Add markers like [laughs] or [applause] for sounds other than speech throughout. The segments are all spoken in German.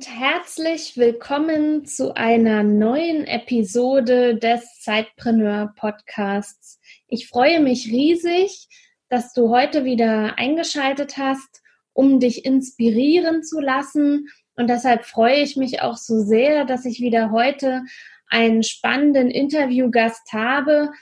Und herzlich willkommen zu einer neuen Episode des Zeitpreneur Podcasts. Ich freue mich riesig, dass du heute wieder eingeschaltet hast, um dich inspirieren zu lassen. Und deshalb freue ich mich auch so sehr, dass ich wieder heute einen spannenden Interviewgast habe,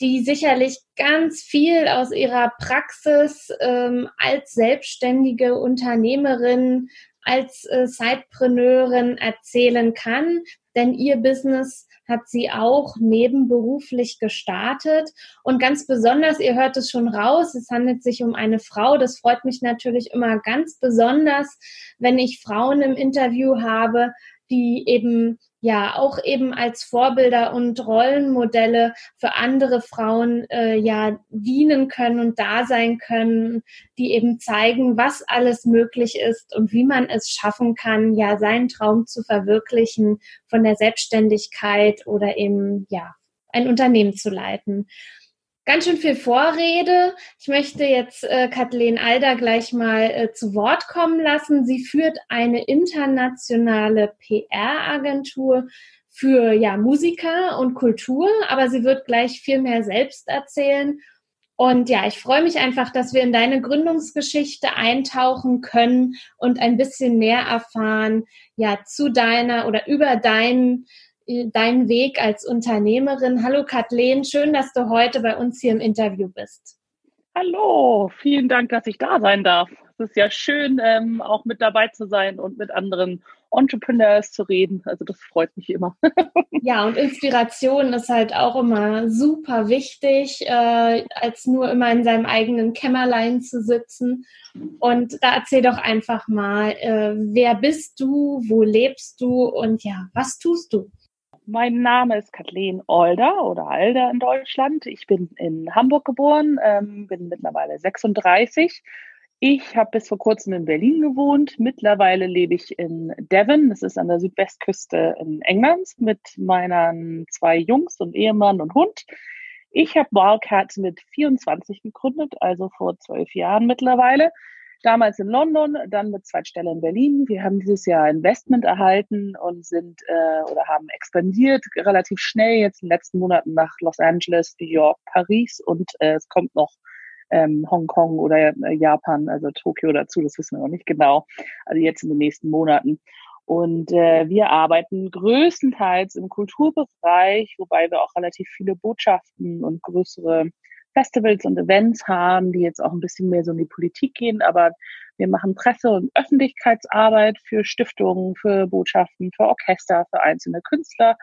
die sicherlich ganz viel aus ihrer Praxis ähm, als selbstständige Unternehmerin als äh, Sidepreneurin erzählen kann, denn ihr Business hat sie auch nebenberuflich gestartet. Und ganz besonders, ihr hört es schon raus, es handelt sich um eine Frau. Das freut mich natürlich immer ganz besonders, wenn ich Frauen im Interview habe, die eben ja auch eben als Vorbilder und Rollenmodelle für andere Frauen äh, ja dienen können und da sein können, die eben zeigen, was alles möglich ist und wie man es schaffen kann, ja seinen Traum zu verwirklichen von der Selbstständigkeit oder eben ja ein Unternehmen zu leiten ganz schön viel Vorrede. Ich möchte jetzt äh, Kathleen Alder gleich mal äh, zu Wort kommen lassen. Sie führt eine internationale PR-Agentur für ja, Musiker und Kultur, aber sie wird gleich viel mehr selbst erzählen. Und ja, ich freue mich einfach, dass wir in deine Gründungsgeschichte eintauchen können und ein bisschen mehr erfahren, ja, zu deiner oder über deinen deinen Weg als Unternehmerin. Hallo Kathleen, schön, dass du heute bei uns hier im Interview bist. Hallo, vielen Dank, dass ich da sein darf. Es ist ja schön, ähm, auch mit dabei zu sein und mit anderen Entrepreneurs zu reden. Also das freut mich immer. [laughs] ja, und Inspiration ist halt auch immer super wichtig, äh, als nur immer in seinem eigenen Kämmerlein zu sitzen. Und da erzähl doch einfach mal, äh, wer bist du, wo lebst du und ja, was tust du? Mein Name ist Kathleen Older oder Alder in Deutschland. Ich bin in Hamburg geboren, ähm, bin mittlerweile 36. Ich habe bis vor kurzem in Berlin gewohnt. Mittlerweile lebe ich in Devon, das ist an der Südwestküste in England, mit meinen zwei Jungs und Ehemann und Hund. Ich habe Wildcat mit 24 gegründet, also vor zwölf Jahren mittlerweile damals in London, dann mit Zweitstelle in Berlin. Wir haben dieses Jahr Investment erhalten und sind äh, oder haben expandiert relativ schnell jetzt in den letzten Monaten nach Los Angeles, New York, Paris und äh, es kommt noch ähm, Hongkong oder äh, Japan, also Tokio dazu, das wissen wir noch nicht genau. Also jetzt in den nächsten Monaten. Und äh, wir arbeiten größtenteils im Kulturbereich, wobei wir auch relativ viele Botschaften und größere Festivals und Events haben, die jetzt auch ein bisschen mehr so in die Politik gehen, aber wir machen Presse- und Öffentlichkeitsarbeit für Stiftungen, für Botschaften, für Orchester, für einzelne Künstler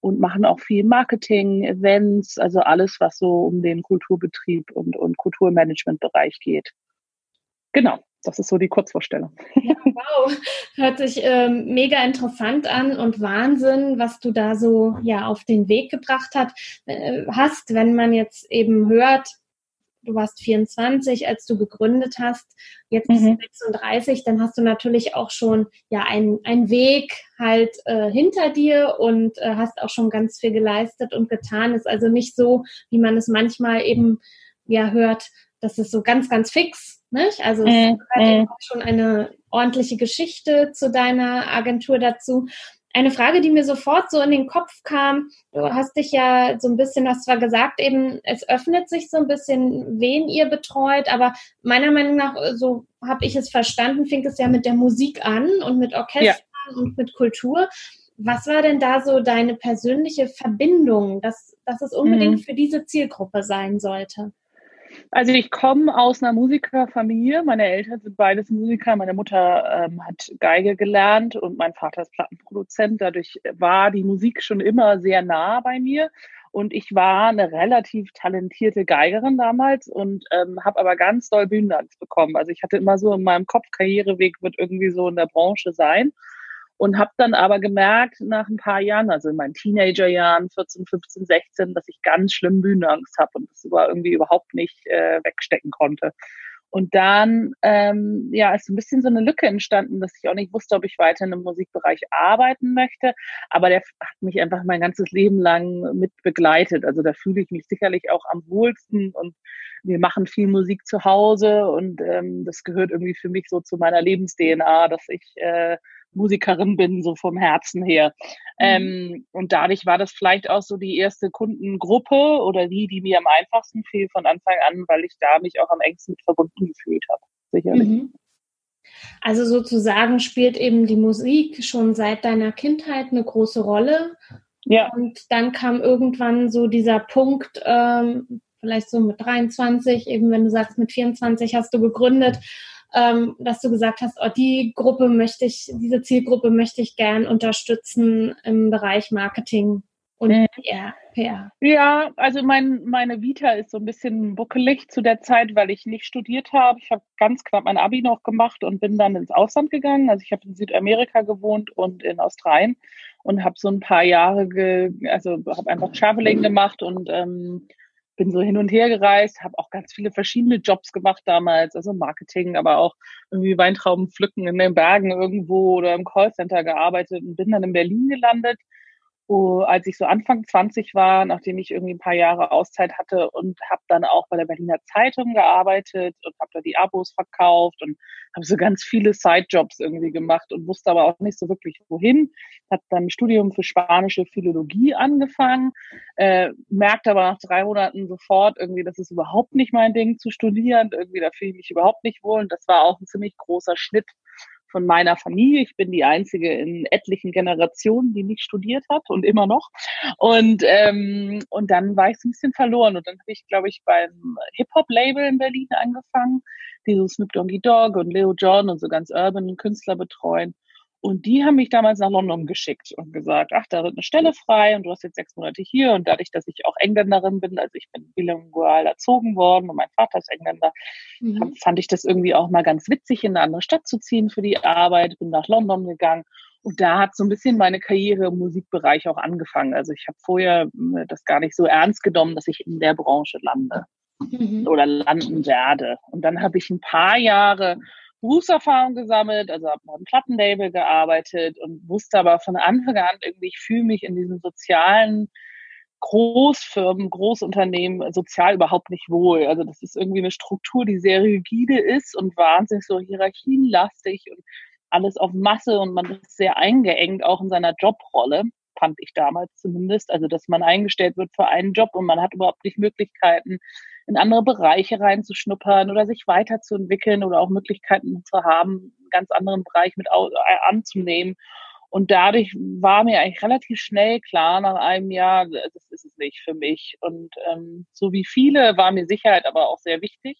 und machen auch viel Marketing, Events, also alles, was so um den Kulturbetrieb und, und Kulturmanagementbereich geht. Genau das ist so die Kurzvorstellung. Ja, wow, hört sich ähm, mega interessant an und Wahnsinn, was du da so ja auf den Weg gebracht hat, äh, hast, wenn man jetzt eben hört, du warst 24, als du gegründet hast, jetzt bist mhm. du 36, dann hast du natürlich auch schon ja einen Weg halt äh, hinter dir und äh, hast auch schon ganz viel geleistet und getan. Ist also nicht so, wie man es manchmal eben ja hört, dass es so ganz, ganz fix nicht? Also es äh, äh. schon eine ordentliche Geschichte zu deiner Agentur dazu. Eine Frage, die mir sofort so in den Kopf kam, du hast dich ja so ein bisschen, hast zwar gesagt, eben, es öffnet sich so ein bisschen, wen ihr betreut, aber meiner Meinung nach, so habe ich es verstanden, fing es ja mit der Musik an und mit Orchestern ja. und mit Kultur. Was war denn da so deine persönliche Verbindung, dass, dass es unbedingt mhm. für diese Zielgruppe sein sollte? Also ich komme aus einer Musikerfamilie. Meine Eltern sind beides Musiker. Meine Mutter ähm, hat Geige gelernt und mein Vater ist Plattenproduzent. Dadurch war die Musik schon immer sehr nah bei mir. Und ich war eine relativ talentierte Geigerin damals und ähm, habe aber ganz doll Bühnenangst bekommen. Also ich hatte immer so in meinem Kopf, Karriereweg wird irgendwie so in der Branche sein. Und habe dann aber gemerkt nach ein paar Jahren, also in meinen Teenagerjahren, 14, 15, 16, dass ich ganz schlimm Bühnenangst habe und das war irgendwie überhaupt nicht äh, wegstecken konnte. Und dann ähm, ja, ist ein bisschen so eine Lücke entstanden, dass ich auch nicht wusste, ob ich weiter in dem Musikbereich arbeiten möchte. Aber der hat mich einfach mein ganzes Leben lang mit begleitet. Also da fühle ich mich sicherlich auch am wohlsten und wir machen viel Musik zu Hause und ähm, das gehört irgendwie für mich so zu meiner Lebens-DNA, dass ich äh, Musikerin bin, so vom Herzen her. Mhm. Ähm, und dadurch war das vielleicht auch so die erste Kundengruppe oder die, die mir am einfachsten fiel von Anfang an, weil ich da mich auch am engsten mit verbunden gefühlt habe. Sicherlich. Mhm. Also sozusagen spielt eben die Musik schon seit deiner Kindheit eine große Rolle. Ja. Und dann kam irgendwann so dieser Punkt, ähm, vielleicht so mit 23, eben wenn du sagst, mit 24 hast du gegründet, ähm, dass du gesagt hast, oh, die Gruppe möchte ich, diese Zielgruppe möchte ich gern unterstützen im Bereich Marketing und mhm. PR. PR. Ja, also mein, meine Vita ist so ein bisschen buckelig zu der Zeit, weil ich nicht studiert habe. Ich habe ganz knapp mein Abi noch gemacht und bin dann ins Ausland gegangen. Also ich habe in Südamerika gewohnt und in Australien und habe so ein paar Jahre, ge, also habe einfach Traveling gemacht und ähm, bin so hin und her gereist, habe auch ganz viele verschiedene Jobs gemacht damals, also Marketing, aber auch irgendwie Weintrauben pflücken in den Bergen irgendwo oder im Callcenter gearbeitet und bin dann in Berlin gelandet wo, als ich so Anfang 20 war, nachdem ich irgendwie ein paar Jahre Auszeit hatte und habe dann auch bei der Berliner Zeitung gearbeitet und habe da die Abos verkauft und habe so ganz viele Sidejobs irgendwie gemacht und wusste aber auch nicht so wirklich wohin. Habe dann ein Studium für spanische Philologie angefangen, äh, merkte aber nach drei Monaten sofort irgendwie, das ist überhaupt nicht mein Ding zu studieren, irgendwie da fühle ich mich überhaupt nicht wohl und das war auch ein ziemlich großer Schnitt von meiner Familie. Ich bin die einzige in etlichen Generationen, die nicht studiert hat und immer noch. Und, ähm, und dann war ich so ein bisschen verloren. Und dann habe ich, glaube ich, beim Hip-Hop-Label in Berlin angefangen, die so Snoop Doggy Dogg und Leo John und so ganz urban Künstler betreuen. Und die haben mich damals nach London geschickt und gesagt, ach, da wird eine Stelle frei und du hast jetzt sechs Monate hier. Und dadurch, dass ich auch Engländerin bin, also ich bin bilingual erzogen worden und mein Vater ist Engländer, mhm. fand ich das irgendwie auch mal ganz witzig, in eine andere Stadt zu ziehen für die Arbeit. Bin nach London gegangen. Und da hat so ein bisschen meine Karriere im Musikbereich auch angefangen. Also ich habe vorher äh, das gar nicht so ernst genommen, dass ich in der Branche lande mhm. oder landen werde. Und dann habe ich ein paar Jahre Berufserfahrung gesammelt, also habe noch im Plattenlabel gearbeitet und wusste aber von Anfang an irgendwie, ich fühle mich in diesen sozialen Großfirmen, Großunternehmen sozial überhaupt nicht wohl. Also das ist irgendwie eine Struktur, die sehr rigide ist und wahnsinnig so hierarchienlastig und alles auf Masse und man ist sehr eingeengt auch in seiner Jobrolle, fand ich damals zumindest. Also dass man eingestellt wird für einen Job und man hat überhaupt nicht Möglichkeiten, in andere Bereiche reinzuschnuppern oder sich weiterzuentwickeln oder auch Möglichkeiten zu haben, einen ganz anderen Bereich mit äh, anzunehmen. Und dadurch war mir eigentlich relativ schnell klar nach einem Jahr, das ist es nicht für mich. Und ähm, so wie viele war mir Sicherheit aber auch sehr wichtig.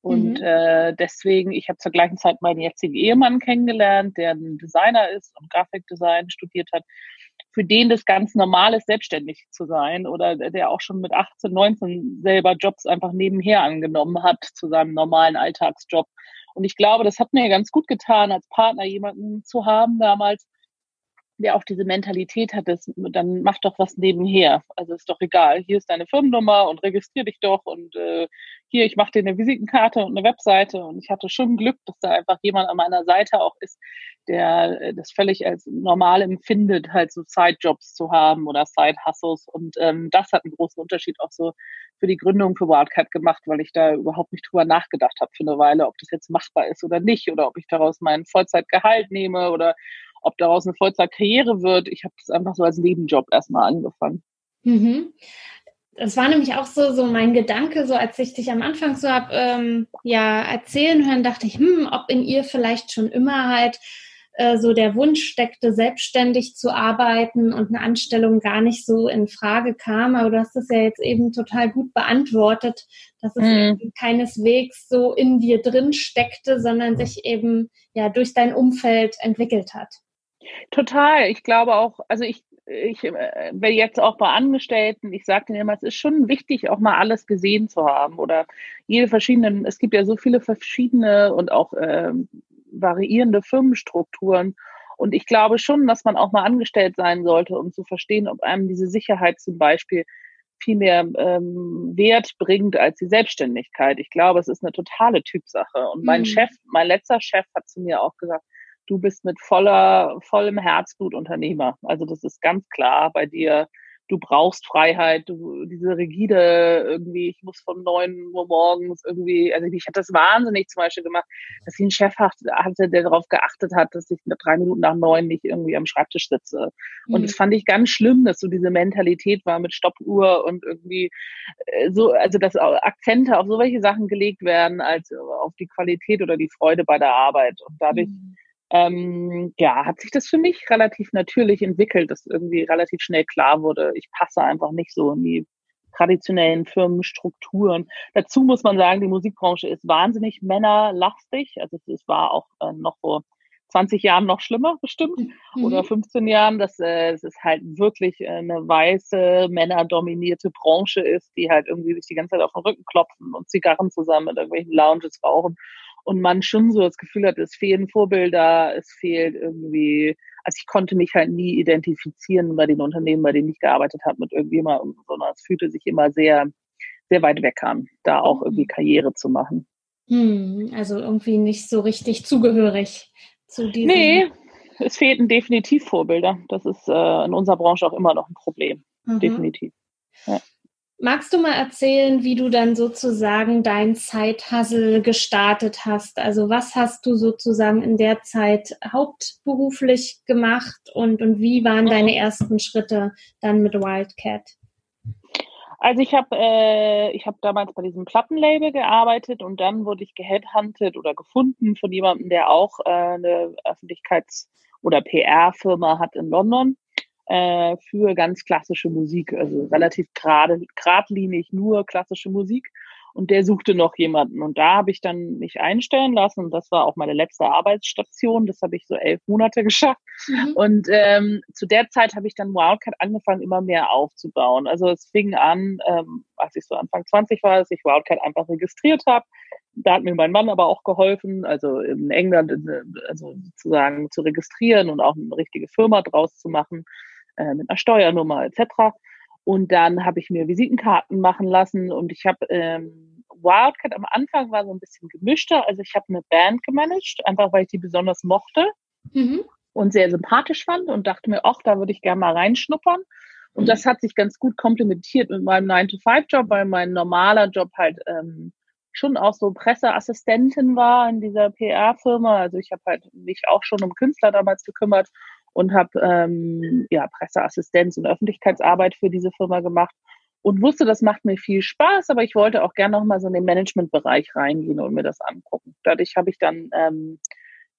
Und mhm. äh, deswegen, ich habe zur gleichen Zeit meinen jetzigen Ehemann kennengelernt, der ein Designer ist und Grafikdesign studiert hat für den das ganz normal ist, selbstständig zu sein oder der auch schon mit 18, 19 selber Jobs einfach nebenher angenommen hat zu seinem normalen Alltagsjob. Und ich glaube, das hat mir ganz gut getan, als Partner jemanden zu haben damals, der auch diese Mentalität hat, das, dann mach doch was nebenher. Also ist doch egal. Hier ist deine Firmennummer und registrier dich doch und äh, hier, ich mache dir eine Visitenkarte und eine Webseite. Und ich hatte schon Glück, dass da einfach jemand an meiner Seite auch ist, der äh, das völlig als normal empfindet, halt so Side-Jobs zu haben oder Side-Hustles. Und ähm, das hat einen großen Unterschied auch so für die Gründung für Wildcat gemacht, weil ich da überhaupt nicht drüber nachgedacht habe für eine Weile, ob das jetzt machbar ist oder nicht oder ob ich daraus meinen Vollzeitgehalt nehme oder ob daraus eine Vollzeitkarriere wird. Ich habe das einfach so als Nebenjob erstmal angefangen. Mhm. Das war nämlich auch so, so mein Gedanke, so als ich dich am Anfang so hab, ähm, ja, erzählen hören, dachte ich, hm, ob in ihr vielleicht schon immer halt äh, so der Wunsch steckte, selbstständig zu arbeiten und eine Anstellung gar nicht so in Frage kam. Aber du hast es ja jetzt eben total gut beantwortet, dass es mhm. keineswegs so in dir drin steckte, sondern sich eben ja durch dein Umfeld entwickelt hat. Total. Ich glaube auch, also ich, ich äh, will jetzt auch bei Angestellten, ich sage denen immer, es ist schon wichtig, auch mal alles gesehen zu haben oder jede verschiedenen, es gibt ja so viele verschiedene und auch äh, variierende Firmenstrukturen. Und ich glaube schon, dass man auch mal angestellt sein sollte, um zu verstehen, ob einem diese Sicherheit zum Beispiel viel mehr ähm, Wert bringt als die Selbstständigkeit. Ich glaube, es ist eine totale Typsache. Und mein mhm. Chef, mein letzter Chef hat zu mir auch gesagt, du bist mit voller, vollem Herzblut Unternehmer. Also das ist ganz klar bei dir du brauchst Freiheit, du, diese rigide irgendwie, ich muss von neun Uhr morgens irgendwie, also ich hatte das wahnsinnig zum Beispiel gemacht, dass ich einen Chef hatte, der darauf geachtet hat, dass ich drei Minuten nach neun nicht irgendwie am Schreibtisch sitze. Und mhm. das fand ich ganz schlimm, dass so diese Mentalität war mit Stoppuhr und irgendwie äh, so, also dass Akzente auf so welche Sachen gelegt werden, als auf die Qualität oder die Freude bei der Arbeit. Und dadurch mhm ähm, ja, hat sich das für mich relativ natürlich entwickelt, dass irgendwie relativ schnell klar wurde, ich passe einfach nicht so in die traditionellen Firmenstrukturen. Dazu muss man sagen, die Musikbranche ist wahnsinnig männerlastig. Also es war auch äh, noch vor 20 Jahren noch schlimmer bestimmt mhm. oder 15 Jahren, dass äh, es ist halt wirklich äh, eine weiße, männerdominierte Branche ist, die halt irgendwie sich die ganze Zeit auf den Rücken klopfen und Zigarren zusammen in irgendwelchen Lounges rauchen und man schon so das Gefühl hat, es fehlen Vorbilder, es fehlt irgendwie, also ich konnte mich halt nie identifizieren bei den Unternehmen, bei denen ich gearbeitet habe, mit irgendjemandem, sondern es fühlte sich immer sehr, sehr weit weg an, da auch irgendwie mhm. Karriere zu machen. Hm, also irgendwie nicht so richtig zugehörig zu diesem. Nee, es fehlten definitiv Vorbilder. Das ist äh, in unserer Branche auch immer noch ein Problem. Mhm. Definitiv. Ja. Magst du mal erzählen, wie du dann sozusagen dein Zeithassel gestartet hast? Also was hast du sozusagen in der Zeit hauptberuflich gemacht und, und wie waren mhm. deine ersten Schritte dann mit Wildcat? Also ich habe äh, ich habe damals bei diesem Plattenlabel gearbeitet und dann wurde ich geheadhuntet oder gefunden von jemandem, der auch äh, eine Öffentlichkeits- oder PR-Firma hat in London äh, für ganz klassische Musik, also relativ gerade, geradlinig nur klassische Musik. Und der suchte noch jemanden. Und da habe ich dann mich einstellen lassen. Und das war auch meine letzte Arbeitsstation. Das habe ich so elf Monate [laughs] geschafft. Mhm. Und ähm, zu der Zeit habe ich dann Wildcat angefangen, immer mehr aufzubauen. Also es fing an, ähm, als ich so Anfang 20 war, dass ich Wildcat einfach registriert habe. Da hat mir mein Mann aber auch geholfen, also in England also sozusagen zu registrieren und auch eine richtige Firma draus zu machen äh, mit einer Steuernummer etc. Und dann habe ich mir Visitenkarten machen lassen und ich habe ähm, Wildcat am Anfang war so ein bisschen gemischter. Also ich habe eine Band gemanagt, einfach weil ich die besonders mochte mhm. und sehr sympathisch fand und dachte mir, ach, da würde ich gerne mal reinschnuppern. Und das hat sich ganz gut komplementiert mit meinem 9-to-5-Job, weil mein normaler Job halt ähm, schon auch so Presseassistentin war in dieser PR-Firma. Also ich habe halt mich auch schon um Künstler damals gekümmert und habe ähm, ja, Presseassistenz und Öffentlichkeitsarbeit für diese Firma gemacht und wusste, das macht mir viel Spaß, aber ich wollte auch gerne noch mal so in den Managementbereich reingehen und mir das angucken. Dadurch habe ich dann ähm,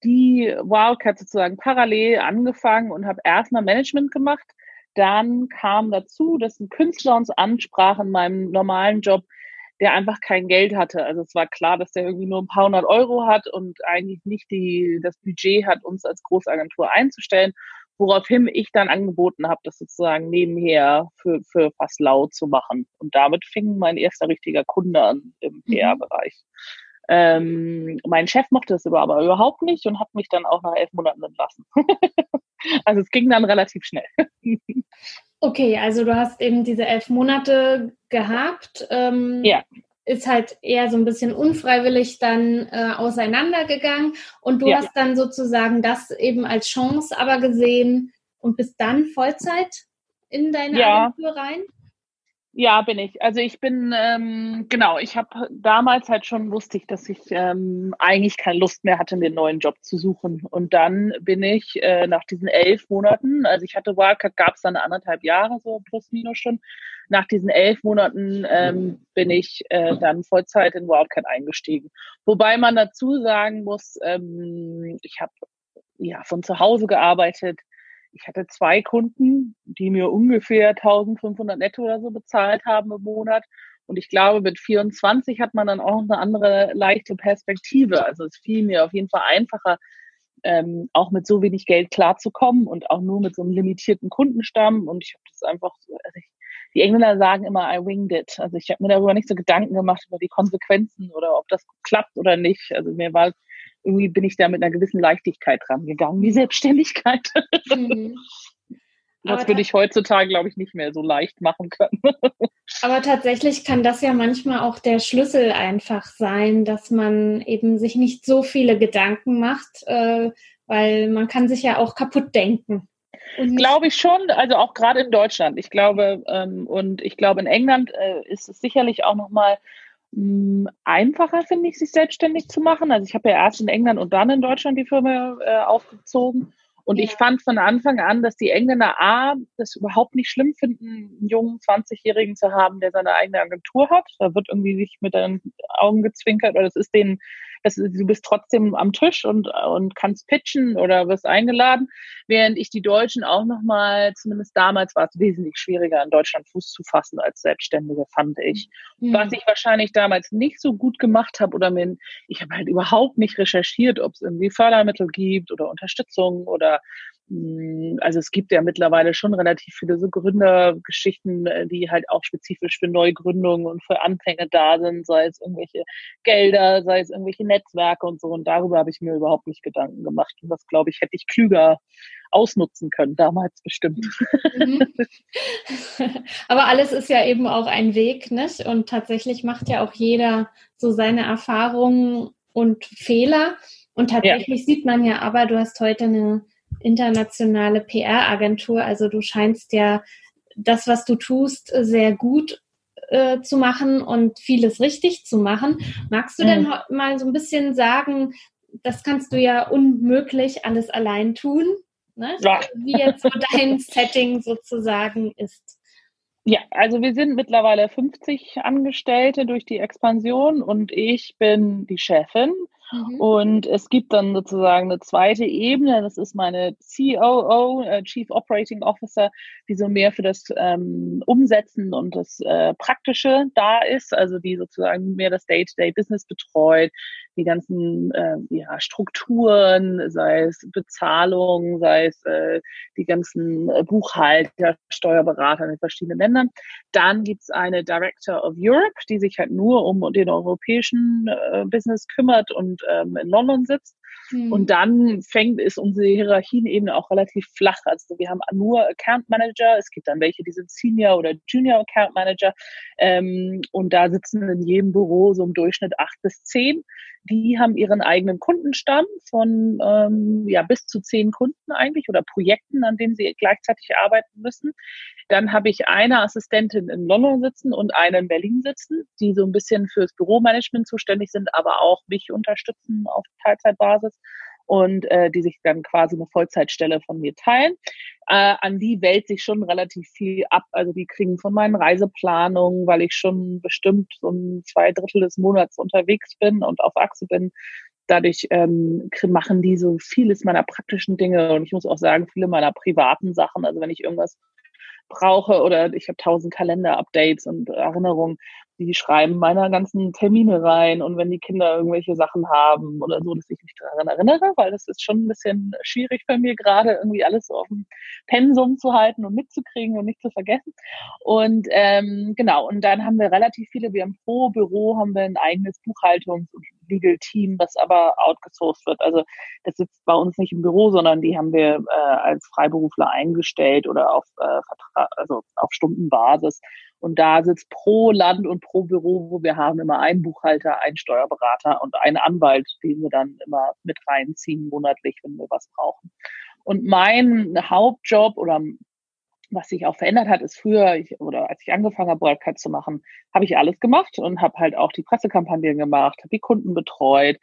die Wildcat sozusagen parallel angefangen und habe erstmal Management gemacht. Dann kam dazu, dass ein Künstler uns ansprach in meinem normalen Job, der einfach kein Geld hatte. Also es war klar, dass der irgendwie nur ein paar hundert Euro hat und eigentlich nicht die, das Budget hat, uns als Großagentur einzustellen. Woraufhin ich dann angeboten habe, das sozusagen nebenher für, für fast laut zu machen. Und damit fing mein erster richtiger Kunde an im mhm. PR-Bereich. Ähm, mein Chef mochte es aber überhaupt nicht und hat mich dann auch nach elf Monaten entlassen. [laughs] also es ging dann relativ schnell. [laughs] Okay, also du hast eben diese elf Monate gehabt. Ähm, ja. Ist halt eher so ein bisschen unfreiwillig dann äh, auseinandergegangen und du ja. hast dann sozusagen das eben als Chance aber gesehen und bist dann Vollzeit in deine ja. Agentur rein? Ja, bin ich. Also ich bin, ähm, genau, ich habe damals halt schon wusste ich, dass ich ähm, eigentlich keine Lust mehr hatte, mir einen neuen Job zu suchen. Und dann bin ich äh, nach diesen elf Monaten, also ich hatte Wildcard, gab es dann anderthalb Jahre, so plus minus schon. Nach diesen elf Monaten ähm, bin ich äh, dann Vollzeit in Wildcat eingestiegen. Wobei man dazu sagen muss, ähm, ich habe ja von zu Hause gearbeitet ich hatte zwei Kunden, die mir ungefähr 1500 netto oder so bezahlt haben im Monat. Und ich glaube, mit 24 hat man dann auch eine andere leichte Perspektive. Also es fiel mir auf jeden Fall einfacher, ähm, auch mit so wenig Geld klarzukommen und auch nur mit so einem limitierten Kundenstamm. Und ich habe das einfach, also ich, die Engländer sagen immer, I winged it. Also ich habe mir darüber nicht so Gedanken gemacht über die Konsequenzen oder ob das klappt oder nicht. Also mir war irgendwie bin ich da mit einer gewissen Leichtigkeit rangegangen, die Selbstständigkeit. Mhm. [laughs] Das würde ich heutzutage, glaube ich, nicht mehr so leicht machen können. [laughs] Aber tatsächlich kann das ja manchmal auch der Schlüssel einfach sein, dass man eben sich nicht so viele Gedanken macht, äh, weil man kann sich ja auch kaputt denken. Glaube ich schon, also auch gerade in Deutschland. Ich glaube, ähm, und ich glaube, in England äh, ist es sicherlich auch nochmal hm, einfacher, finde ich, sich selbstständig zu machen. Also ich habe ja erst in England und dann in Deutschland die Firma äh, aufgezogen. Und ja. ich fand von Anfang an, dass die Engländer A, das überhaupt nicht schlimm finden, einen jungen 20-Jährigen zu haben, der seine eigene Agentur hat. Da wird irgendwie nicht mit den Augen gezwinkert oder es ist denen das, du bist trotzdem am Tisch und, und kannst pitchen oder wirst eingeladen, während ich die Deutschen auch nochmal, zumindest damals war es wesentlich schwieriger, in Deutschland Fuß zu fassen als Selbstständige, fand ich. Mhm. Was ich wahrscheinlich damals nicht so gut gemacht habe oder mir, ich habe halt überhaupt nicht recherchiert, ob es irgendwie Fördermittel gibt oder Unterstützung oder also es gibt ja mittlerweile schon relativ viele so Gründergeschichten, äh, die halt auch spezifisch für Neugründungen und für Anfänge da sind, sei es irgendwelche Gelder, sei es irgendwelche Netzwerke und so. Und darüber habe ich mir überhaupt nicht Gedanken gemacht. Und das, glaube ich, hätte ich klüger ausnutzen können, damals bestimmt. Mhm. [laughs] Aber alles ist ja eben auch ein Weg, nicht? Und tatsächlich macht ja auch jeder so seine Erfahrungen und Fehler. Und tatsächlich ja. sieht man ja aber, du hast heute eine internationale PR-Agentur. Also du scheinst ja das, was du tust, sehr gut äh, zu machen und vieles richtig zu machen. Magst du mhm. denn mal so ein bisschen sagen, das kannst du ja unmöglich alles allein tun, ne? ja. wie jetzt so dein [laughs] Setting sozusagen ist? Ja, also wir sind mittlerweile 50 Angestellte durch die Expansion und ich bin die Chefin. Mhm. Und es gibt dann sozusagen eine zweite Ebene, das ist meine COO, äh, Chief Operating Officer, die so mehr für das ähm, Umsetzen und das äh, Praktische da ist, also die sozusagen mehr das Day-to-Day-Business betreut, die ganzen äh, ja, Strukturen, sei es Bezahlung, sei es äh, die ganzen äh, Buchhalter, Steuerberater in den verschiedenen Ländern. Dann gibt's eine Director of Europe, die sich halt nur um den europäischen äh, Business kümmert und ähm, in London sitzt. Mhm. Und dann fängt ist unsere Hierarchienebene auch relativ flach. Also wir haben nur Account Manager. Es gibt dann welche, die sind Senior oder Junior Account Manager. Ähm, und da sitzen in jedem Büro so im Durchschnitt acht bis zehn. Die haben ihren eigenen Kundenstamm von ähm, ja bis zu zehn Kunden eigentlich oder Projekten, an denen sie gleichzeitig arbeiten müssen. Dann habe ich eine Assistentin in London sitzen und eine in Berlin sitzen, die so ein bisschen fürs Büromanagement zuständig sind, aber auch mich unterstützen auf Teilzeitbasis und äh, die sich dann quasi eine Vollzeitstelle von mir teilen. Äh, an die wählt sich schon relativ viel ab. Also die kriegen von meinen Reiseplanungen, weil ich schon bestimmt so ein zwei Drittel des Monats unterwegs bin und auf Achse bin. Dadurch ähm, machen die so vieles meiner praktischen Dinge und ich muss auch sagen, viele meiner privaten Sachen. Also wenn ich irgendwas brauche oder ich habe tausend Kalender-Updates und Erinnerungen, die schreiben meine ganzen Termine rein und wenn die Kinder irgendwelche Sachen haben oder so, dass ich mich daran erinnere, weil das ist schon ein bisschen schwierig bei mir gerade irgendwie alles so auf dem Pensum zu halten und mitzukriegen und nicht zu vergessen. Und ähm, genau, und dann haben wir relativ viele, wir haben pro Büro haben wir ein eigenes Buchhaltungs- und Legal Team, das aber outgesourced wird. Also das sitzt bei uns nicht im Büro, sondern die haben wir äh, als Freiberufler eingestellt oder auf äh, Vertrag, also auf Stundenbasis. Und da sitzt pro Land und pro Büro, wo wir haben, immer einen Buchhalter, einen Steuerberater und einen Anwalt, den wir dann immer mit reinziehen monatlich, wenn wir was brauchen. Und mein Hauptjob oder was sich auch verändert hat, ist früher, ich, oder als ich angefangen habe, Broadcast zu machen, habe ich alles gemacht und habe halt auch die Pressekampagnen gemacht, habe die Kunden betreut,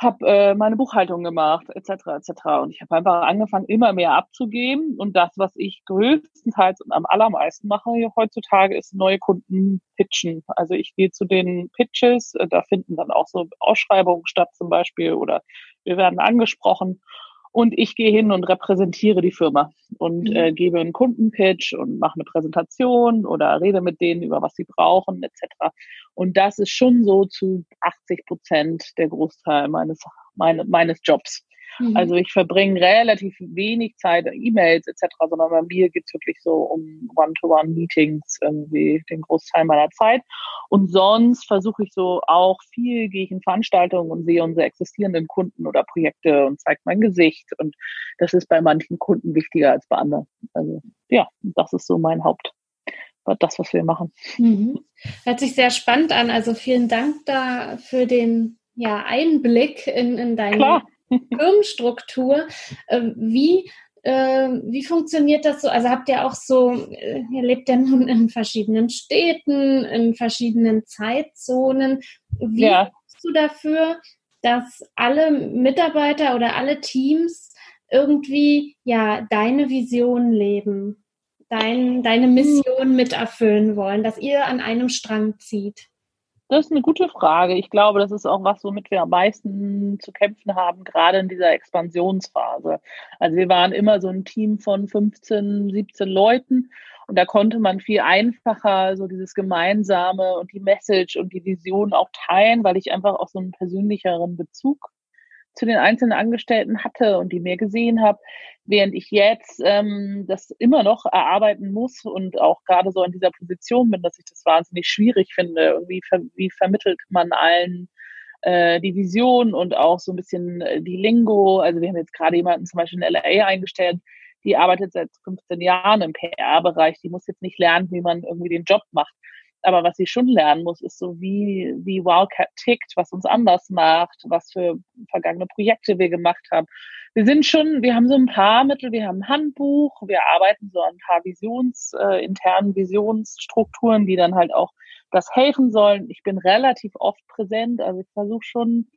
habe äh, meine Buchhaltung gemacht, etc. etc. Und ich habe einfach angefangen, immer mehr abzugeben. Und das, was ich größtenteils und am allermeisten mache hier heutzutage, ist neue Kunden pitchen. Also ich gehe zu den Pitches, da finden dann auch so Ausschreibungen statt zum Beispiel oder wir werden angesprochen und ich gehe hin und repräsentiere die Firma und mhm. äh, gebe einen Kundenpitch und mache eine Präsentation oder rede mit denen über was sie brauchen etc. Und das ist schon so zu 80 Prozent der Großteil meines meine, meines Jobs. Mhm. Also ich verbringe relativ wenig Zeit, E-Mails etc., sondern bei mir geht es wirklich so um One-to-One-Meetings irgendwie den Großteil meiner Zeit. Und sonst versuche ich so auch viel, gehe ich in Veranstaltungen und sehe unsere existierenden Kunden oder Projekte und zeige mein Gesicht. Und das ist bei manchen Kunden wichtiger als bei anderen. Also ja, das ist so mein Haupt das, was wir machen. Mhm. Hört sich sehr spannend an. Also vielen Dank da für den ja, Einblick in, in deine Klar. Firmenstruktur. Ähm, wie, äh, wie funktioniert das so? Also habt ihr auch so, äh, ihr lebt ja nun in verschiedenen Städten, in verschiedenen Zeitzonen. Wie ja. du dafür, dass alle Mitarbeiter oder alle Teams irgendwie ja deine Vision leben, dein, deine Mission miterfüllen wollen, dass ihr an einem Strang zieht? Das ist eine gute Frage. Ich glaube, das ist auch was, womit wir am meisten zu kämpfen haben, gerade in dieser Expansionsphase. Also wir waren immer so ein Team von 15, 17 Leuten und da konnte man viel einfacher so dieses Gemeinsame und die Message und die Vision auch teilen, weil ich einfach auch so einen persönlicheren Bezug zu den einzelnen Angestellten hatte und die mehr gesehen habe, während ich jetzt ähm, das immer noch erarbeiten muss und auch gerade so in dieser Position bin, dass ich das wahnsinnig schwierig finde. Irgendwie ver wie vermittelt man allen äh, die Vision und auch so ein bisschen äh, die Lingo. Also wir haben jetzt gerade jemanden zum Beispiel in LA eingestellt, die arbeitet seit 15 Jahren im PR-Bereich. Die muss jetzt nicht lernen, wie man irgendwie den Job macht. Aber was sie schon lernen muss, ist so, wie, wie Wildcat tickt, was uns anders macht, was für vergangene Projekte wir gemacht haben. Wir sind schon, wir haben so ein paar Mittel, wir haben ein Handbuch, wir arbeiten so an ein paar Visions, äh, internen Visionsstrukturen, die dann halt auch das helfen sollen. Ich bin relativ oft präsent, also ich versuche schon,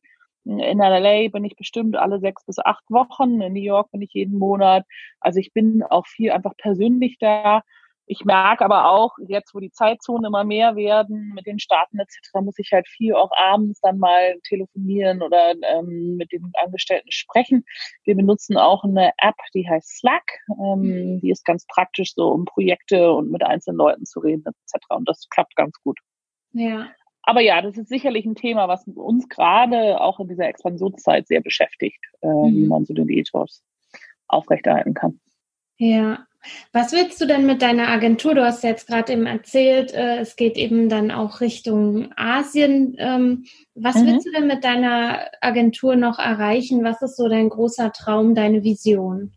in LA bin ich bestimmt alle sechs bis acht Wochen. In New York bin ich jeden Monat. Also ich bin auch viel einfach persönlich da. Ich merke aber auch, jetzt wo die Zeitzonen immer mehr werden, mit den Staaten etc., muss ich halt viel auch abends dann mal telefonieren oder ähm, mit den Angestellten sprechen. Wir benutzen auch eine App, die heißt Slack. Ähm, mhm. Die ist ganz praktisch so, um Projekte und mit einzelnen Leuten zu reden etc. Und das klappt ganz gut. Ja. Aber ja, das ist sicherlich ein Thema, was uns gerade auch in dieser Expansionszeit sehr beschäftigt, äh, mhm. wie man so den Ethos aufrechterhalten kann. Ja, was willst du denn mit deiner Agentur? Du hast ja jetzt gerade eben erzählt, äh, es geht eben dann auch Richtung Asien. Ähm, was mhm. willst du denn mit deiner Agentur noch erreichen? Was ist so dein großer Traum, deine Vision?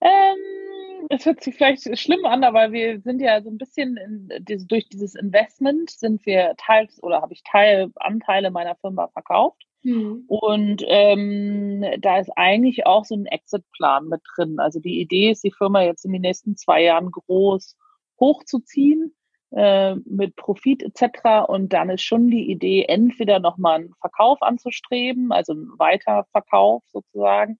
Ähm, es hört sich vielleicht schlimm an, aber wir sind ja so ein bisschen in, durch dieses Investment sind wir teils oder habe ich Teilanteile meiner Firma verkauft. Mhm. Und ähm, da ist eigentlich auch so ein Exit-Plan mit drin. Also die Idee ist, die Firma jetzt in den nächsten zwei Jahren groß hochzuziehen äh, mit Profit etc. Und dann ist schon die Idee, entweder nochmal einen Verkauf anzustreben, also einen Weiterverkauf sozusagen,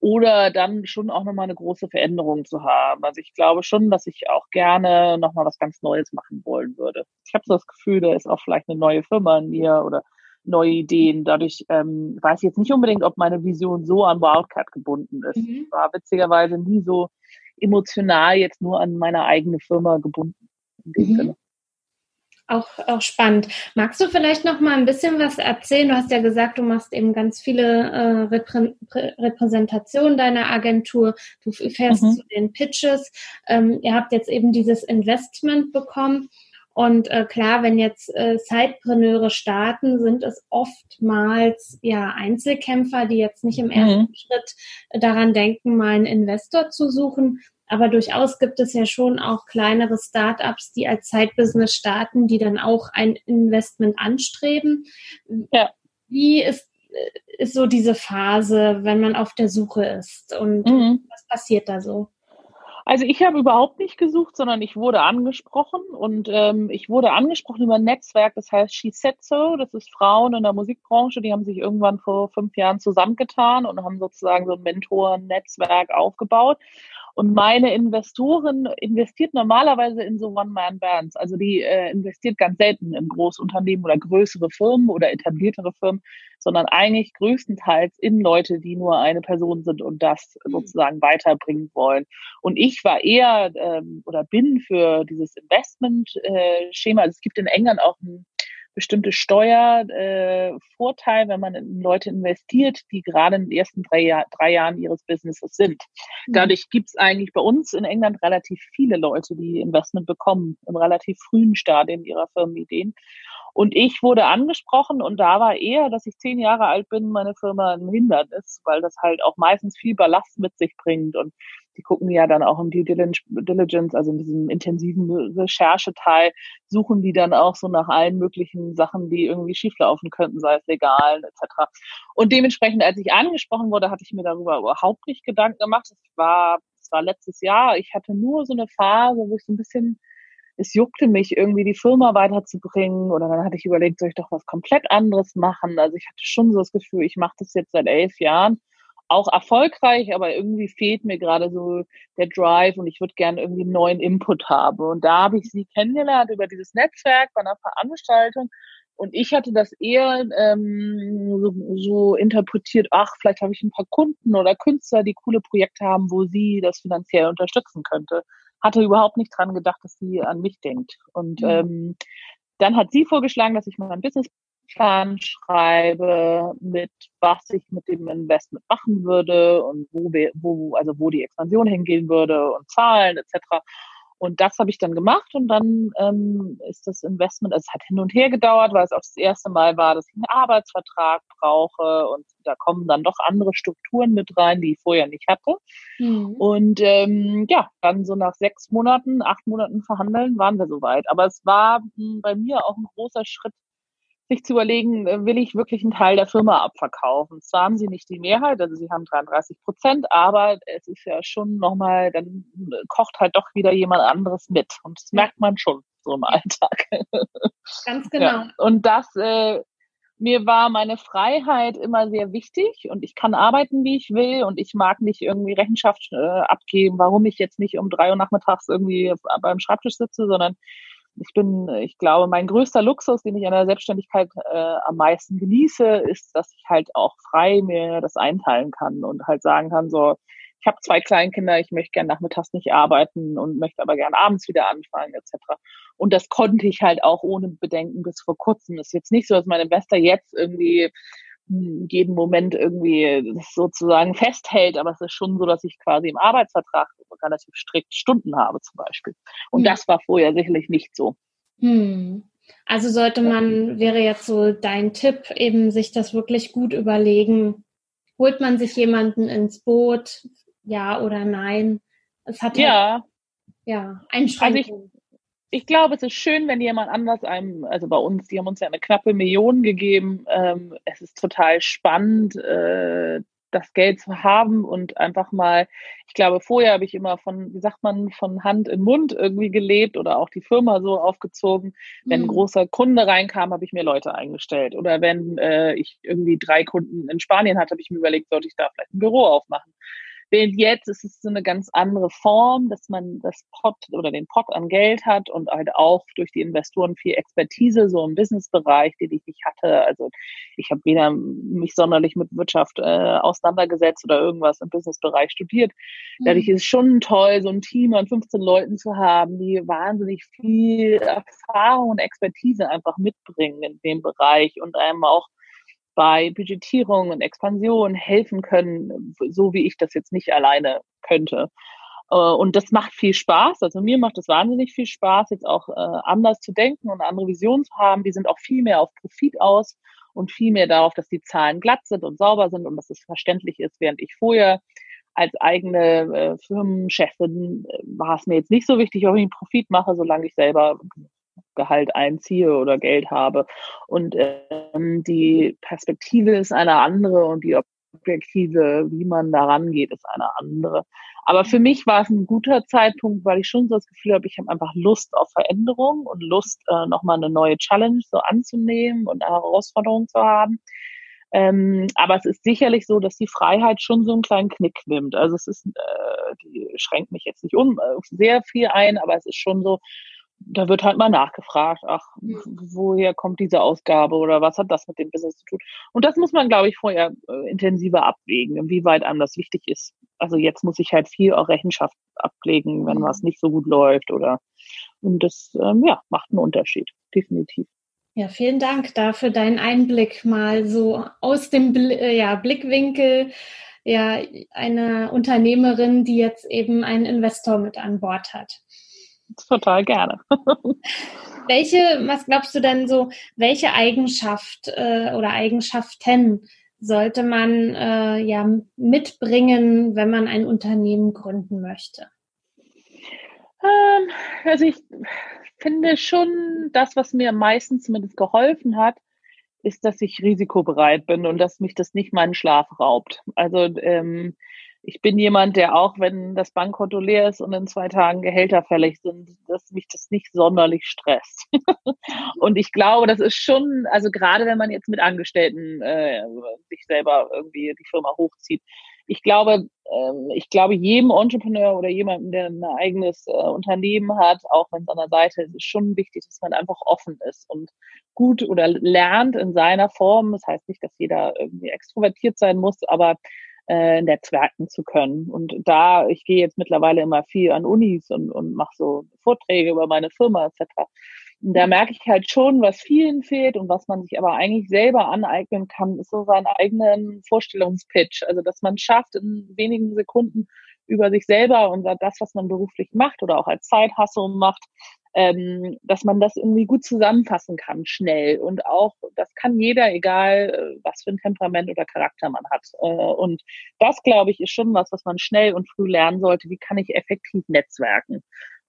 oder dann schon auch nochmal eine große Veränderung zu haben. Also ich glaube schon, dass ich auch gerne nochmal was ganz Neues machen wollen würde. Ich habe so das Gefühl, da ist auch vielleicht eine neue Firma in mir oder neue Ideen. Dadurch ähm, weiß ich jetzt nicht unbedingt, ob meine Vision so an Wildcat gebunden ist. Mhm. Ich war witzigerweise nie so emotional jetzt nur an meine eigene Firma gebunden. Mhm. Auch, auch spannend. Magst du vielleicht noch mal ein bisschen was erzählen? Du hast ja gesagt, du machst eben ganz viele äh, Reprä Repräsentationen deiner Agentur. Du fährst mhm. zu den Pitches. Ähm, ihr habt jetzt eben dieses Investment bekommen. Und äh, klar, wenn jetzt äh, Zeitpreneure starten, sind es oftmals ja Einzelkämpfer, die jetzt nicht im mhm. ersten mhm. Schritt daran denken, mal einen Investor zu suchen. Aber durchaus gibt es ja schon auch kleinere Startups, die als Zeitbusiness starten, die dann auch ein Investment anstreben. Ja. Wie ist, äh, ist so diese Phase, wenn man auf der Suche ist? Und mhm. was passiert da so? Also ich habe überhaupt nicht gesucht, sondern ich wurde angesprochen und ähm, ich wurde angesprochen über ein Netzwerk, das heißt She Said So. Das ist Frauen in der Musikbranche, die haben sich irgendwann vor fünf Jahren zusammengetan und haben sozusagen so ein Mentoren-Netzwerk aufgebaut. Und meine Investorin investiert normalerweise in so One-Man-Bands. Also die äh, investiert ganz selten in Großunternehmen oder größere Firmen oder etabliertere Firmen, sondern eigentlich größtenteils in Leute, die nur eine Person sind und das mhm. sozusagen weiterbringen wollen. Und ich war eher ähm, oder bin für dieses Investment-Schema. Also es gibt in England auch ein bestimmte Steuervorteil, äh, wenn man in Leute investiert, die gerade in den ersten drei, Jahr, drei Jahren ihres Businesses sind. Mhm. Dadurch gibt es eigentlich bei uns in England relativ viele Leute, die Investment bekommen, im relativ frühen Stadium ihrer Firmenideen. Und ich wurde angesprochen und da war eher, dass ich zehn Jahre alt bin, meine Firma ein Hindernis, weil das halt auch meistens viel Ballast mit sich bringt und die gucken ja dann auch im Due Diligence, also in diesem intensiven Rechercheteil, suchen die dann auch so nach allen möglichen Sachen, die irgendwie schieflaufen könnten, sei es legal etc. Und dementsprechend, als ich angesprochen wurde, hatte ich mir darüber überhaupt nicht Gedanken gemacht. Es war, es war letztes Jahr. Ich hatte nur so eine Phase, wo ich so ein bisschen es juckte mich irgendwie die Firma weiterzubringen oder dann hatte ich überlegt, soll ich doch was komplett anderes machen. Also ich hatte schon so das Gefühl, ich mache das jetzt seit elf Jahren auch erfolgreich, aber irgendwie fehlt mir gerade so der Drive und ich würde gerne irgendwie einen neuen Input haben. Und da habe ich sie kennengelernt über dieses Netzwerk bei einer Veranstaltung. Und ich hatte das eher ähm, so, so interpretiert, ach, vielleicht habe ich ein paar Kunden oder Künstler, die coole Projekte haben, wo sie das finanziell unterstützen könnte. Hatte überhaupt nicht dran gedacht, dass sie an mich denkt. Und mhm. ähm, dann hat sie vorgeschlagen, dass ich mal ein Business Plan schreibe, mit was ich mit dem Investment machen würde und wo wir, wo, also wo die Expansion hingehen würde und Zahlen etc. Und das habe ich dann gemacht und dann ähm, ist das Investment, also es hat hin und her gedauert, weil es auch das erste Mal war, dass ich einen Arbeitsvertrag brauche und da kommen dann doch andere Strukturen mit rein, die ich vorher nicht hatte. Mhm. Und ähm, ja, dann so nach sechs Monaten, acht Monaten verhandeln waren wir soweit. Aber es war mh, hm, bei mir auch ein großer Schritt, sich zu überlegen, äh, will ich wirklich einen Teil der Firma abverkaufen. Zwar haben sie nicht die Mehrheit, also sie haben 33 Prozent, aber es ist ja schon nochmal, dann kocht halt doch wieder jemand anderes mit. Und das merkt man schon so im Alltag. [laughs] Ganz genau. Ja. Und das, äh, mir war meine Freiheit immer sehr wichtig und ich kann arbeiten, wie ich will und ich mag nicht irgendwie Rechenschaft äh, abgeben, warum ich jetzt nicht um drei Uhr nachmittags irgendwie beim Schreibtisch sitze, sondern ich bin, ich glaube, mein größter Luxus, den ich an der Selbstständigkeit äh, am meisten genieße, ist, dass ich halt auch frei mir das einteilen kann und halt sagen kann, so, ich habe zwei Kleinkinder, ich möchte gern nachmittags nicht arbeiten und möchte aber gern abends wieder anfangen, etc. Und das konnte ich halt auch ohne Bedenken bis vor kurzem. Es ist jetzt nicht so, dass meine Investor jetzt irgendwie jeden Moment irgendwie sozusagen festhält, aber es ist schon so, dass ich quasi im Arbeitsvertrag relativ strikt Stunden habe zum Beispiel. Und ja. das war vorher sicherlich nicht so. Hm. Also sollte man, wäre jetzt so dein Tipp, eben sich das wirklich gut überlegen. Holt man sich jemanden ins Boot, ja oder nein? Es hat ja, halt, ja Einschränkungen. Also ich, glaube, es ist schön, wenn jemand anders einem, also bei uns, die haben uns ja eine knappe Million gegeben. Ähm, es ist total spannend, äh, das Geld zu haben und einfach mal, ich glaube, vorher habe ich immer von, wie sagt man, von Hand in Mund irgendwie gelebt oder auch die Firma so aufgezogen. Wenn ein mhm. großer Kunde reinkam, habe ich mir Leute eingestellt. Oder wenn äh, ich irgendwie drei Kunden in Spanien hatte, habe ich mir überlegt, sollte ich da vielleicht ein Büro aufmachen. Während jetzt ist es so eine ganz andere Form, dass man das Pot oder den Pot an Geld hat und halt auch durch die Investoren viel Expertise so im Businessbereich, den ich nicht hatte. Also ich habe weder mich sonderlich mit Wirtschaft äh, auseinandergesetzt oder irgendwas im Businessbereich studiert. Dadurch mhm. ist es schon toll, so ein Team an 15 Leuten zu haben, die wahnsinnig viel Erfahrung und Expertise einfach mitbringen in dem Bereich und einem auch bei Budgetierung und Expansion helfen können, so wie ich das jetzt nicht alleine könnte. Äh, und das macht viel Spaß. Also mir macht es wahnsinnig viel Spaß, jetzt auch äh, anders zu denken und andere Visionen zu haben. Die sind auch viel mehr auf Profit aus und viel mehr darauf, dass die Zahlen glatt sind und sauber sind und dass es verständlich ist, während ich vorher als eigene äh, Firmenchefin war es mir jetzt nicht so wichtig, ob ich einen Profit mache, solange ich selber Gehalt einziehe oder Geld habe. Und ähm, die Perspektive ist eine andere und die Objektive, wie man da rangeht, ist eine andere. Aber für mich war es ein guter Zeitpunkt, weil ich schon so das Gefühl habe, ich habe einfach Lust auf Veränderung und Lust, äh, nochmal eine neue Challenge so anzunehmen und eine Herausforderung zu haben. Ähm, aber es ist sicherlich so, dass die Freiheit schon so einen kleinen Knick nimmt. Also es ist, äh, die schränkt mich jetzt nicht um äh, sehr viel ein, aber es ist schon so, da wird halt mal nachgefragt, ach, woher kommt diese Ausgabe oder was hat das mit dem Business zu tun? Und das muss man, glaube ich, vorher äh, intensiver abwägen, inwieweit einem das wichtig ist. Also jetzt muss ich halt viel auch Rechenschaft ablegen, wenn mhm. was nicht so gut läuft oder und das ähm, ja macht einen Unterschied, definitiv. Ja, vielen Dank dafür deinen Einblick mal so aus dem äh, ja, Blickwinkel ja, einer Unternehmerin, die jetzt eben einen Investor mit an Bord hat. [laughs] Total gerne. welche, was glaubst du denn so, welche Eigenschaft äh, oder Eigenschaften sollte man äh, ja mitbringen, wenn man ein Unternehmen gründen möchte? Ähm, also ich finde schon, das, was mir meistens zumindest geholfen hat, ist, dass ich risikobereit bin und dass mich das nicht meinen Schlaf raubt. Also ähm, ich bin jemand, der auch, wenn das Bankkonto leer ist und in zwei Tagen Gehälter fällig sind, dass mich das nicht sonderlich stresst. [laughs] und ich glaube, das ist schon, also gerade wenn man jetzt mit Angestellten äh, sich selber irgendwie die Firma hochzieht, ich glaube, ähm, ich glaube, jedem Entrepreneur oder jemandem, der ein eigenes äh, Unternehmen hat, auch wenn es an der Seite ist, ist schon wichtig, dass man einfach offen ist und gut oder lernt in seiner Form. Das heißt nicht, dass jeder irgendwie extrovertiert sein muss, aber äh, netzwerken zu können. Und da, ich gehe jetzt mittlerweile immer viel an Unis und, und mache so Vorträge über meine Firma etc. Und da merke ich halt schon, was vielen fehlt und was man sich aber eigentlich selber aneignen kann, ist so seinen eigenen Vorstellungspitch. Also, dass man schafft, in wenigen Sekunden über sich selber und das, was man beruflich macht oder auch als Zeithassel macht, ähm, dass man das irgendwie gut zusammenfassen kann, schnell. Und auch, das kann jeder, egal äh, was für ein Temperament oder Charakter man hat. Äh, und das, glaube ich, ist schon was, was man schnell und früh lernen sollte. Wie kann ich effektiv netzwerken?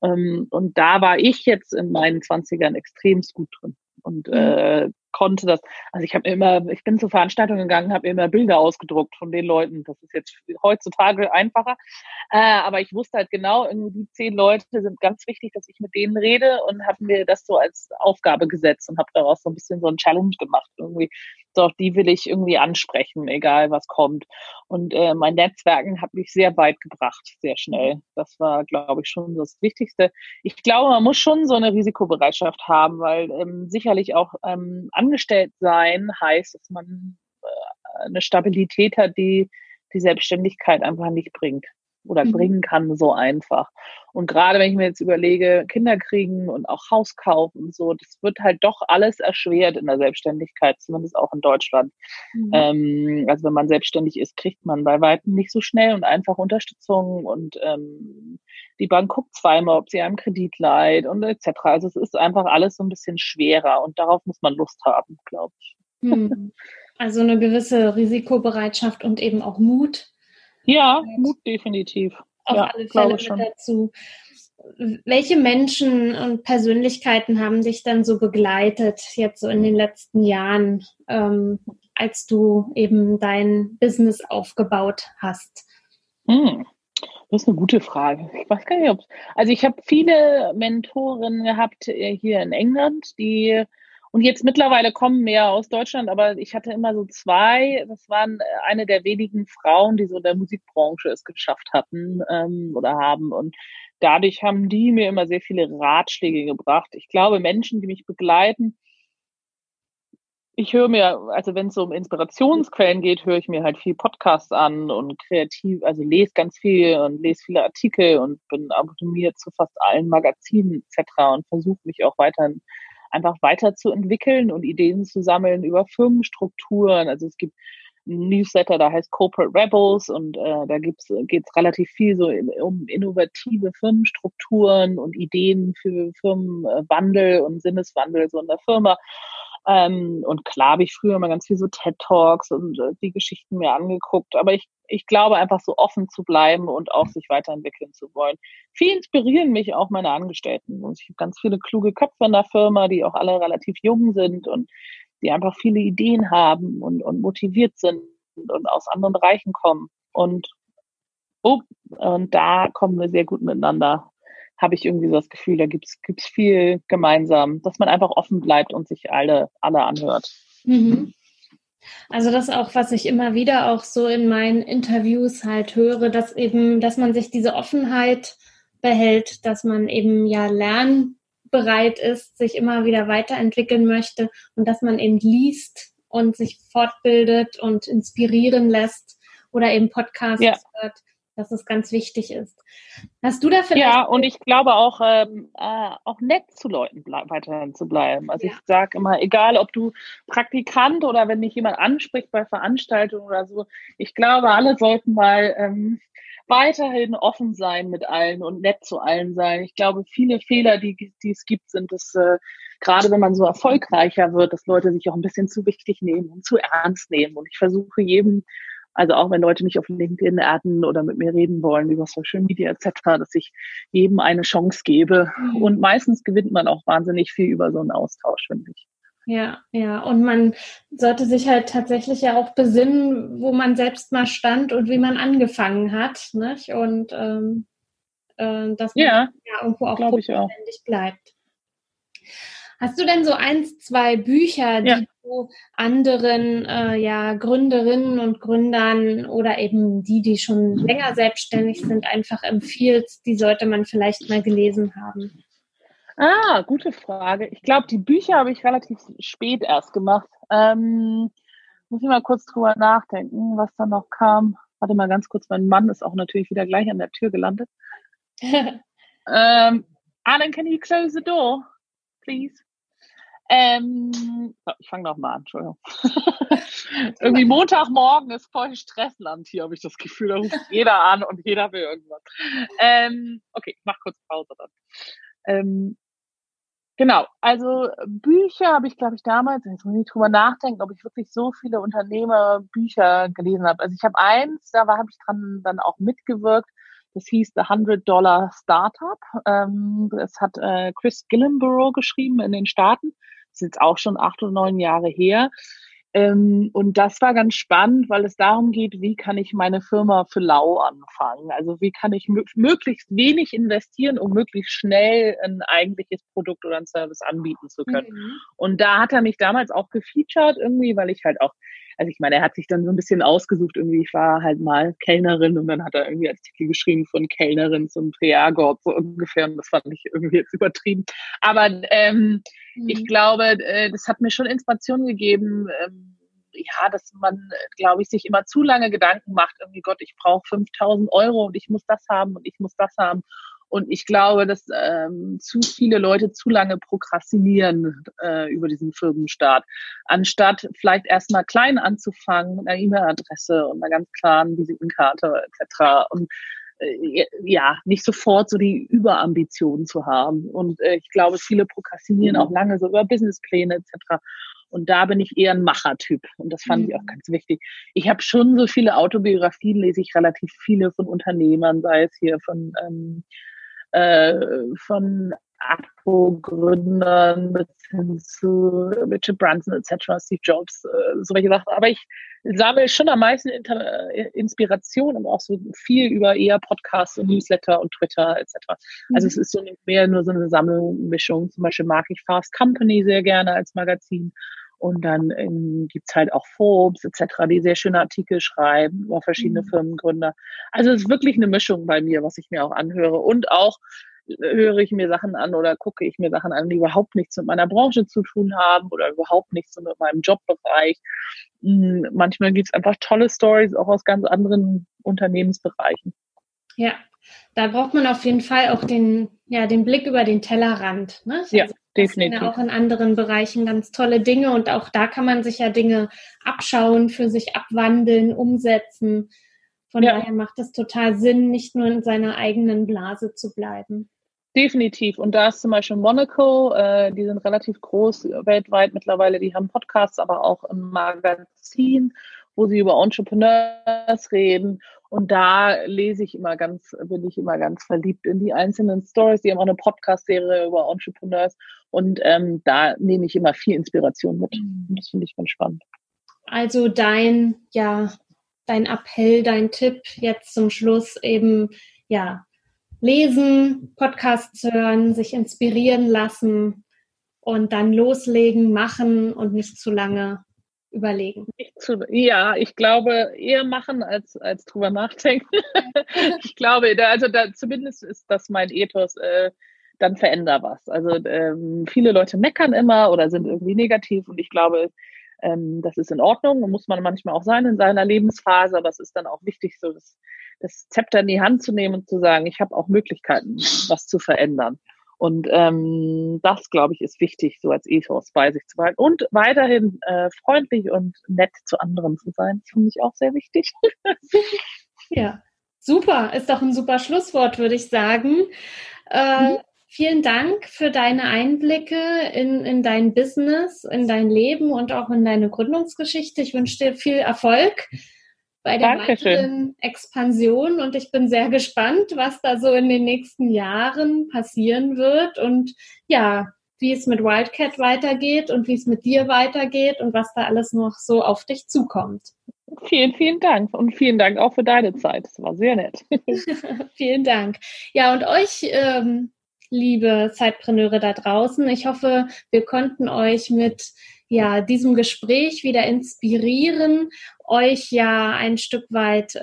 Ähm, und da war ich jetzt in meinen Zwanzigern extremst gut drin und mhm. äh, konnte das. Also ich habe immer, ich bin zu Veranstaltungen gegangen, habe immer Bilder ausgedruckt von den Leuten. Das ist jetzt heutzutage einfacher. Äh, aber ich wusste halt genau, irgendwie die zehn Leute sind ganz wichtig, dass ich mit denen rede und habe mir das so als Aufgabe gesetzt und habe daraus so ein bisschen so ein Challenge gemacht. Irgendwie, doch die will ich irgendwie ansprechen, egal was kommt. Und äh, mein Netzwerken hat mich sehr weit gebracht, sehr schnell. Das war, glaube ich, schon das Wichtigste. Ich glaube, man muss schon so eine Risikobereitschaft haben, weil ähm, sicherlich auch ähm, angestellt sein heißt, dass man äh, eine Stabilität hat, die die Selbstständigkeit einfach nicht bringt oder mhm. bringen kann so einfach. Und gerade wenn ich mir jetzt überlege, Kinder kriegen und auch Haus kaufen und so, das wird halt doch alles erschwert in der Selbstständigkeit, zumindest auch in Deutschland. Mhm. Ähm, also wenn man selbstständig ist, kriegt man bei weitem nicht so schnell und einfach Unterstützung und ähm, die Bank guckt zweimal, ob sie einem Kredit leiht und etc. Also es ist einfach alles so ein bisschen schwerer und darauf muss man Lust haben, glaube ich. Mhm. Also eine gewisse Risikobereitschaft und eben auch Mut, ja, Mut definitiv. Auf ja, alle Fälle mit dazu. Welche Menschen und Persönlichkeiten haben dich dann so begleitet, jetzt so in den letzten Jahren, ähm, als du eben dein Business aufgebaut hast? Hm. Das ist eine gute Frage. Ich weiß gar nicht, ob also ich habe viele Mentoren gehabt äh, hier in England, die und jetzt mittlerweile kommen mehr aus Deutschland, aber ich hatte immer so zwei. Das waren äh, eine der wenigen Frauen, die so in der Musikbranche es geschafft hatten ähm, oder haben. Und dadurch haben die mir immer sehr viele Ratschläge gebracht. Ich glaube, Menschen, die mich begleiten, ich höre mir, also wenn es um Inspirationsquellen geht, höre ich mir halt viel Podcasts an und kreativ, also lese ganz viel und lese viele Artikel und bin abonniert zu fast allen Magazinen etc. und versuche mich auch weiterhin einfach weiterzuentwickeln und Ideen zu sammeln über Firmenstrukturen. Also es gibt ein Newsletter, da heißt Corporate Rebels und äh, da geht es relativ viel so um innovative Firmenstrukturen und Ideen für Firmenwandel und Sinneswandel so in der Firma. Ähm, und klar habe ich früher immer ganz viel so TED Talks und äh, die Geschichten mir angeguckt. Aber ich, ich glaube einfach so offen zu bleiben und auch sich weiterentwickeln zu wollen. Viel inspirieren mich auch meine Angestellten. Und ich habe ganz viele kluge Köpfe in der Firma, die auch alle relativ jung sind und die einfach viele Ideen haben und, und motiviert sind und aus anderen Bereichen kommen. Und, oh, und da kommen wir sehr gut miteinander habe ich irgendwie so das Gefühl, da gibt's gibt's viel gemeinsam, dass man einfach offen bleibt und sich alle, alle anhört. Mhm. Also das ist auch, was ich immer wieder auch so in meinen Interviews halt höre, dass eben, dass man sich diese Offenheit behält, dass man eben ja lernbereit ist, sich immer wieder weiterentwickeln möchte und dass man eben liest und sich fortbildet und inspirieren lässt oder eben Podcasts ja. hört dass es ganz wichtig ist. Hast du da vielleicht? Ja, und ich glaube auch, ähm, äh, auch nett zu Leuten weiterhin zu bleiben. Also ja. ich sage immer, egal ob du Praktikant oder wenn dich jemand anspricht bei Veranstaltungen oder so, ich glaube, alle sollten mal ähm, weiterhin offen sein mit allen und nett zu allen sein. Ich glaube, viele Fehler, die, die es gibt, sind es, äh, gerade wenn man so erfolgreicher wird, dass Leute sich auch ein bisschen zu wichtig nehmen und zu ernst nehmen. Und ich versuche jedem, also auch wenn Leute mich auf LinkedIn adden oder mit mir reden wollen über Social Media etc., dass ich jedem eine Chance gebe. Mhm. Und meistens gewinnt man auch wahnsinnig viel über so einen Austausch, finde ich. Ja, ja. Und man sollte sich halt tatsächlich ja auch besinnen, wo man selbst mal stand und wie man angefangen hat. Nicht? Und ähm, äh, dass man ja, ja irgendwo auch notwendig bleibt. Hast du denn so eins, zwei Bücher, die ja. du anderen äh, ja, Gründerinnen und Gründern oder eben die, die schon länger selbstständig sind, einfach empfiehlst, die sollte man vielleicht mal gelesen haben? Ah, gute Frage. Ich glaube, die Bücher habe ich relativ spät erst gemacht. Ähm, muss ich mal kurz drüber nachdenken, was da noch kam. Warte mal ganz kurz, mein Mann ist auch natürlich wieder gleich an der Tür gelandet. [laughs] ähm, Alan, can you close the door, please? Ähm, ich fange nochmal an, Entschuldigung. [laughs] Irgendwie Montagmorgen ist voll Stressland hier, habe ich das Gefühl. Da ruft jeder an und jeder will irgendwas. Ähm, okay, ich mache kurz Pause dann. Ähm, genau, also Bücher habe ich, glaube ich, damals, jetzt muss ich drüber nachdenken, ob ich wirklich so viele Unternehmerbücher gelesen habe. Also ich habe eins, da habe ich dran dann auch mitgewirkt. Das hieß The 100 Dollar Startup. Ähm, das hat äh, Chris Gillenborough geschrieben in den Staaten. Ist jetzt auch schon acht oder neun Jahre her. Ähm, und das war ganz spannend, weil es darum geht, wie kann ich meine Firma für lau anfangen? Also wie kann ich möglichst wenig investieren, um möglichst schnell ein eigentliches Produkt oder ein Service anbieten zu können. Mhm. Und da hat er mich damals auch gefeatured irgendwie, weil ich halt auch also ich meine, er hat sich dann so ein bisschen ausgesucht, irgendwie, ich war halt mal Kellnerin und dann hat er irgendwie Artikel geschrieben von Kellnerin zum Triagort, so ungefähr, und das fand ich irgendwie jetzt übertrieben. Aber ähm, mhm. ich glaube, äh, das hat mir schon Inspiration gegeben, ähm, ja, dass man, glaube ich, sich immer zu lange Gedanken macht, irgendwie Gott, ich brauche 5000 Euro und ich muss das haben und ich muss das haben. Und ich glaube, dass ähm, zu viele Leute zu lange prokrastinieren äh, über diesen Firmenstart, anstatt vielleicht erstmal klein anzufangen mit einer E-Mail-Adresse und einer ganz klaren Visitenkarte etc. Und äh, ja, nicht sofort so die Überambitionen zu haben. Und äh, ich glaube, viele prokrastinieren auch lange so über Businesspläne etc. Und da bin ich eher ein Machertyp. Und das fand mhm. ich auch mhm. ganz wichtig. Ich habe schon so viele Autobiografien, lese ich relativ viele von Unternehmern, sei es hier von ähm, äh, von Apple-Gründern bis hin zu Richard Branson etc., Steve Jobs, äh, so welche Sachen. Aber ich sammle schon am meisten Inter Inspiration und auch so viel über eher Podcasts und Newsletter und Twitter etc. Mhm. Also es ist so mehr nur so eine Sammlung, Zum Beispiel mag ich Fast Company sehr gerne als Magazin. Und dann ähm, gibt's halt auch Forbes etc., die sehr schöne Artikel schreiben über verschiedene mhm. Firmengründer. Also es ist wirklich eine Mischung bei mir, was ich mir auch anhöre. Und auch äh, höre ich mir Sachen an oder gucke ich mir Sachen an, die überhaupt nichts mit meiner Branche zu tun haben oder überhaupt nichts mit meinem Jobbereich. Hm, manchmal gibt's einfach tolle Stories auch aus ganz anderen Unternehmensbereichen. Ja, da braucht man auf jeden Fall auch den, ja, den Blick über den Tellerrand. Ne? Ja, also, definitiv. Ja auch in anderen Bereichen ganz tolle Dinge und auch da kann man sich ja Dinge abschauen, für sich abwandeln, umsetzen. Von ja. daher macht es total Sinn, nicht nur in seiner eigenen Blase zu bleiben. Definitiv. Und da ist zum Beispiel Monaco, äh, die sind relativ groß weltweit mittlerweile, die haben Podcasts, aber auch ein Magazin, wo sie über Entrepreneurs reden. Und da lese ich immer ganz, bin ich immer ganz verliebt in die einzelnen Stories. Die haben auch eine Podcast-Serie über Entrepreneurs. Und ähm, da nehme ich immer viel Inspiration mit. Und das finde ich ganz spannend. Also dein, ja, dein Appell, dein Tipp jetzt zum Schluss eben, ja, lesen, Podcasts hören, sich inspirieren lassen und dann loslegen, machen und nicht zu lange überlegen? Ja, ich glaube eher machen als, als drüber nachdenken. [laughs] ich glaube, da, also da, zumindest ist das mein Ethos, äh, dann veränder was. Also ähm, viele Leute meckern immer oder sind irgendwie negativ und ich glaube, Ähm, das ist in Ordnung, muss man manchmal auch sein in seiner Lebensphase, aber es ist dann auch wichtig, so das, das Zepter in die Hand zu nehmen und zu sagen, ich habe auch Möglichkeiten, was zu verändern. Und ähm, das, glaube ich, ist wichtig, so als Ethos bei sich zu behalten. Und weiterhin äh, freundlich und nett zu anderen zu sein, finde ich auch sehr wichtig. [laughs] ja, super. Ist doch ein super Schlusswort, würde ich sagen. Äh, mhm. Vielen Dank für deine Einblicke in, in dein Business, in dein Leben und auch in deine Gründungsgeschichte. Ich wünsche dir viel Erfolg bei der Dankeschön. weiteren Expansion und ich bin sehr gespannt, was da so in den nächsten Jahren passieren wird und ja, wie es mit Wildcat weitergeht und wie es mit dir weitergeht und was da alles noch so auf dich zukommt. Vielen, vielen Dank und vielen Dank auch für deine Zeit. Das war sehr nett. [laughs] [laughs] vielen Dank. Ja, und euch, ähm, liebe Zeitpreneure da draußen, ich hoffe, wir konnten euch mit ja, diesem Gespräch wieder inspirieren, euch ja ein Stück weit äh,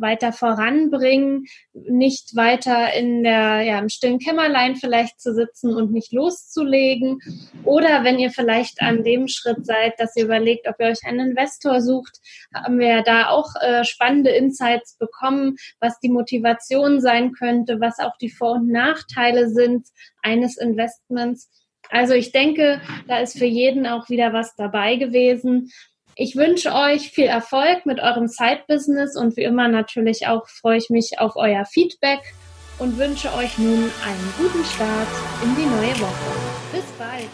weiter voranbringen, nicht weiter in der, ja, im stillen Kämmerlein vielleicht zu sitzen und nicht loszulegen. Oder wenn ihr vielleicht an dem Schritt seid, dass ihr überlegt, ob ihr euch einen Investor sucht, haben wir ja da auch äh, spannende Insights bekommen, was die Motivation sein könnte, was auch die Vor- und Nachteile sind eines Investments. Also ich denke, da ist für jeden auch wieder was dabei gewesen. Ich wünsche euch viel Erfolg mit eurem Side-Business und wie immer natürlich auch freue ich mich auf euer Feedback und wünsche euch nun einen guten Start in die neue Woche. Bis bald.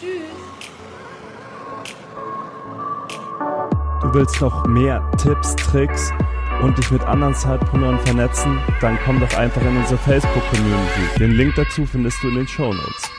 Tschüss. Du willst noch mehr Tipps, Tricks und dich mit anderen Zeitpreneuren vernetzen? Dann komm doch einfach in unsere Facebook-Community. Den Link dazu findest du in den Show Notes.